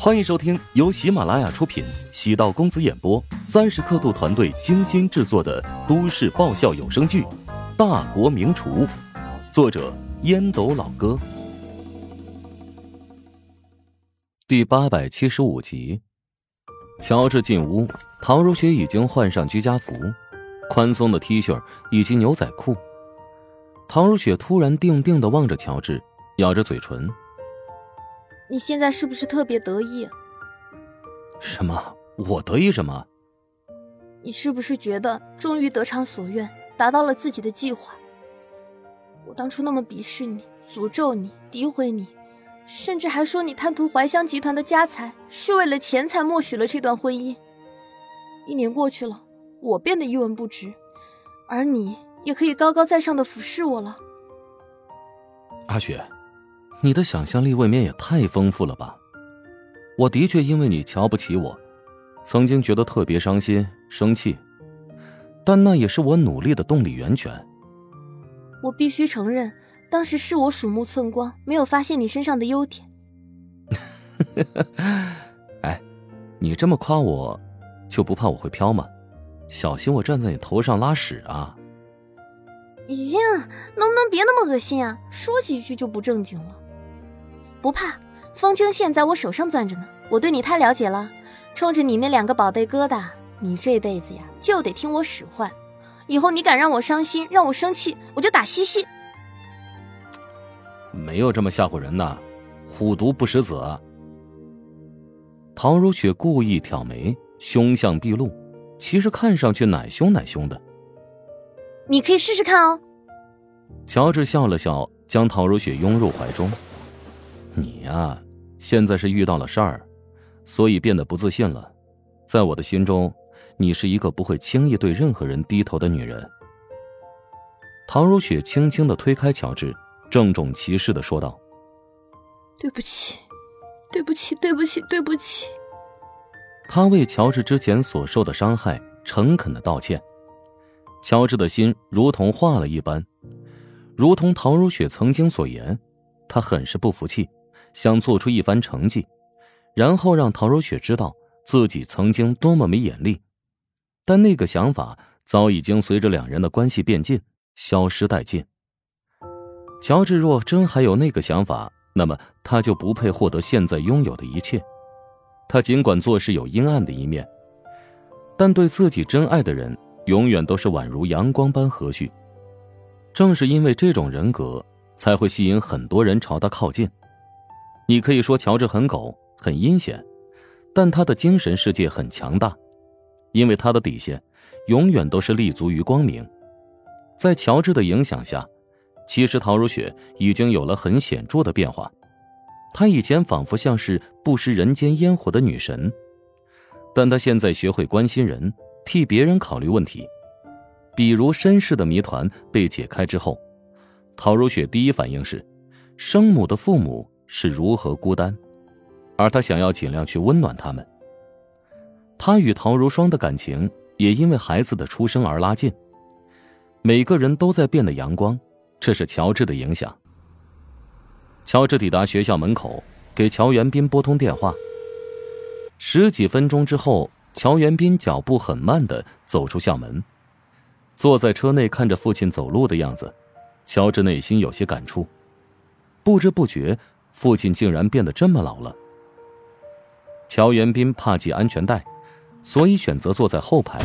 欢迎收听由喜马拉雅出品、喜道公子演播、三十刻度团队精心制作的都市爆笑有声剧《大国名厨》，作者烟斗老哥，第八百七十五集。乔治进屋，陶如雪已经换上居家服，宽松的 T 恤以及牛仔裤。陶如雪突然定定的望着乔治，咬着嘴唇。你现在是不是特别得意？什么？我得意什么？你是不是觉得终于得偿所愿，达到了自己的计划？我当初那么鄙视你，诅咒你，诋毁你，甚至还说你贪图怀香集团的家财，是为了钱才默许了这段婚姻。一年过去了，我变得一文不值，而你也可以高高在上的俯视我了。阿雪。你的想象力未免也太丰富了吧！我的确因为你瞧不起我，曾经觉得特别伤心、生气，但那也是我努力的动力源泉。我必须承认，当时是我鼠目寸光，没有发现你身上的优点。哎，你这么夸我，就不怕我会飘吗？小心我站在你头上拉屎啊！呀，能不能别那么恶心啊？说几句就不正经了。不怕，风筝线在我手上攥着呢。我对你太了解了，冲着你那两个宝贝疙瘩，你这辈子呀就得听我使唤。以后你敢让我伤心，让我生气，我就打西西。没有这么吓唬人的，虎毒不食子。陶如雪故意挑眉，凶相毕露，其实看上去奶凶奶凶的。你可以试试看哦。乔治笑了笑，将陶如雪拥入怀中。你呀，现在是遇到了事儿，所以变得不自信了。在我的心中，你是一个不会轻易对任何人低头的女人。唐如雪轻轻的推开乔治，郑重其事的说道：“对不起，对不起，对不起，对不起。”他为乔治之前所受的伤害诚恳的道歉。乔治的心如同化了一般，如同唐如雪曾经所言，他很是不服气。想做出一番成绩，然后让陶如雪知道自己曾经多么没眼力，但那个想法早已经随着两人的关系变近消失殆尽。乔治若真还有那个想法，那么他就不配获得现在拥有的一切。他尽管做事有阴暗的一面，但对自己真爱的人永远都是宛如阳光般和煦。正是因为这种人格，才会吸引很多人朝他靠近。你可以说乔治很狗、很阴险，但他的精神世界很强大，因为他的底线永远都是立足于光明。在乔治的影响下，其实陶如雪已经有了很显著的变化。她以前仿佛像是不食人间烟火的女神，但她现在学会关心人，替别人考虑问题。比如身世的谜团被解开之后，陶如雪第一反应是，生母的父母。是如何孤单，而他想要尽量去温暖他们。他与陶如霜的感情也因为孩子的出生而拉近。每个人都在变得阳光，这是乔治的影响。乔治抵达学校门口，给乔元斌拨通电话。十几分钟之后，乔元斌脚步很慢的走出校门，坐在车内看着父亲走路的样子，乔治内心有些感触，不知不觉。父亲竟然变得这么老了。乔元斌怕系安全带，所以选择坐在后排。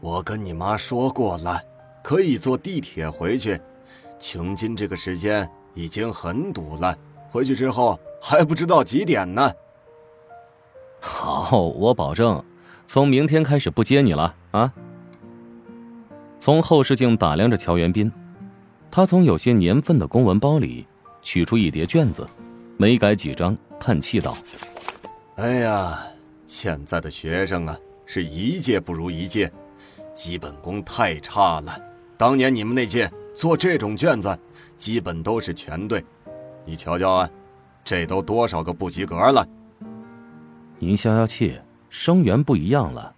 我跟你妈说过了，可以坐地铁回去。琼金这个时间已经很堵了，回去之后还不知道几点呢。好，我保证，从明天开始不接你了啊。从后视镜打量着乔元斌，他从有些年份的公文包里。取出一叠卷子，没改几张，叹气道：“哎呀，现在的学生啊，是一届不如一届，基本功太差了。当年你们那届做这种卷子，基本都是全对。你瞧瞧啊，这都多少个不及格了？您消消气，生源不一样了。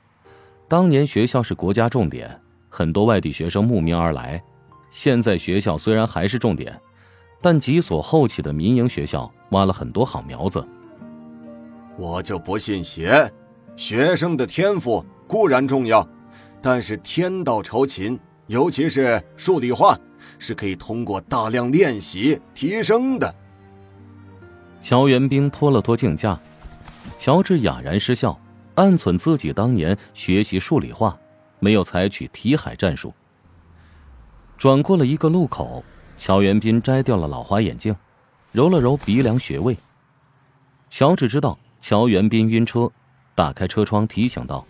当年学校是国家重点，很多外地学生慕名而来。现在学校虽然还是重点。”但几所后起的民营学校挖了很多好苗子。我就不信邪。学生的天赋固然重要，但是天道酬勤，尤其是数理化，是可以通过大量练习提升的。乔元兵拖了拖镜架，乔治哑然失笑，暗忖自己当年学习数理化，没有采取题海战术。转过了一个路口，乔元斌摘掉了老花眼镜，揉了揉鼻梁穴位。乔治知道乔元斌晕车。打开车窗，提醒道：“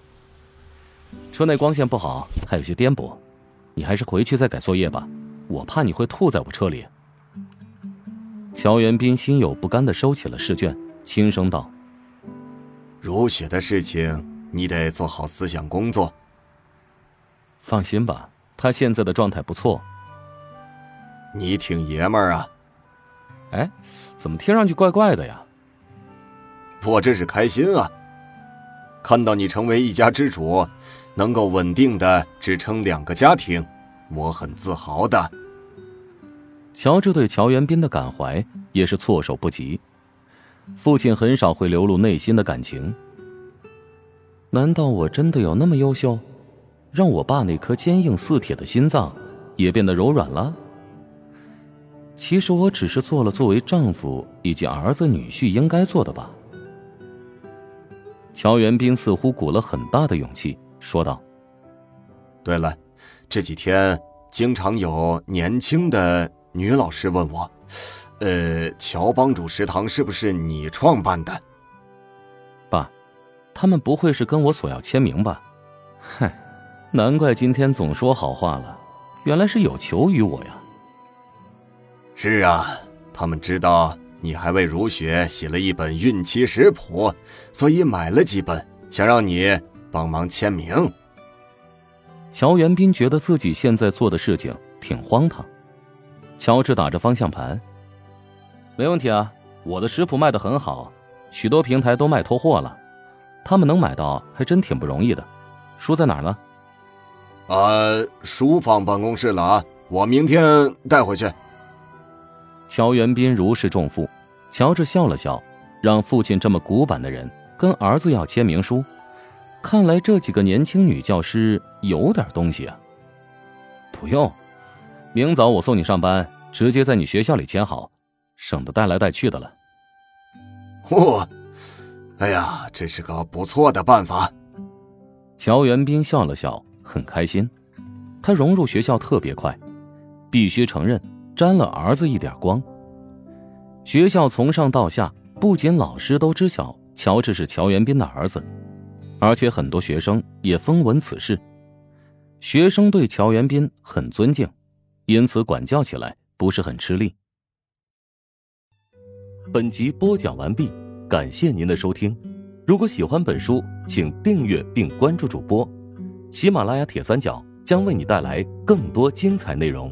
车内光线不好，还有些颠簸，你还是回去再改作业吧。我怕你会吐在我车里。”乔元斌心有不甘的收起了试卷，轻声道：“如雪的事情，你得做好思想工作。放心吧，他现在的状态不错。你挺爷们儿啊。哎，怎么听上去怪怪的呀？我这是开心啊。”看到你成为一家之主，能够稳定的支撑两个家庭，我很自豪的。乔治对乔元斌的感怀也是措手不及。父亲很少会流露内心的感情。难道我真的有那么优秀，让我爸那颗坚硬似铁的心脏也变得柔软了？其实我只是做了作为丈夫以及儿子女婿应该做的吧。乔元斌似乎鼓了很大的勇气，说道：“对了，这几天经常有年轻的女老师问我，呃，乔帮主食堂是不是你创办的？爸，他们不会是跟我索要签名吧？嗨，难怪今天总说好话了，原来是有求于我呀。是啊，他们知道。”你还为如雪写了一本孕期食谱，所以买了几本，想让你帮忙签名。乔元斌觉得自己现在做的事情挺荒唐。乔治打着方向盘，没问题啊，我的食谱卖的很好，许多平台都卖脱货了，他们能买到还真挺不容易的。书在哪儿呢？呃，书放办公室了啊，我明天带回去。乔元斌如释重负，乔治笑了笑，让父亲这么古板的人跟儿子要签名书，看来这几个年轻女教师有点东西啊。不用，明早我送你上班，直接在你学校里签好，省得带来带去的了。嚯，哎呀，这是个不错的办法。乔元斌笑了笑，很开心，他融入学校特别快，必须承认。沾了儿子一点光。学校从上到下，不仅老师都知晓乔治是乔元斌的儿子，而且很多学生也风闻此事。学生对乔元斌很尊敬，因此管教起来不是很吃力。本集播讲完毕，感谢您的收听。如果喜欢本书，请订阅并关注主播。喜马拉雅铁三角将为你带来更多精彩内容。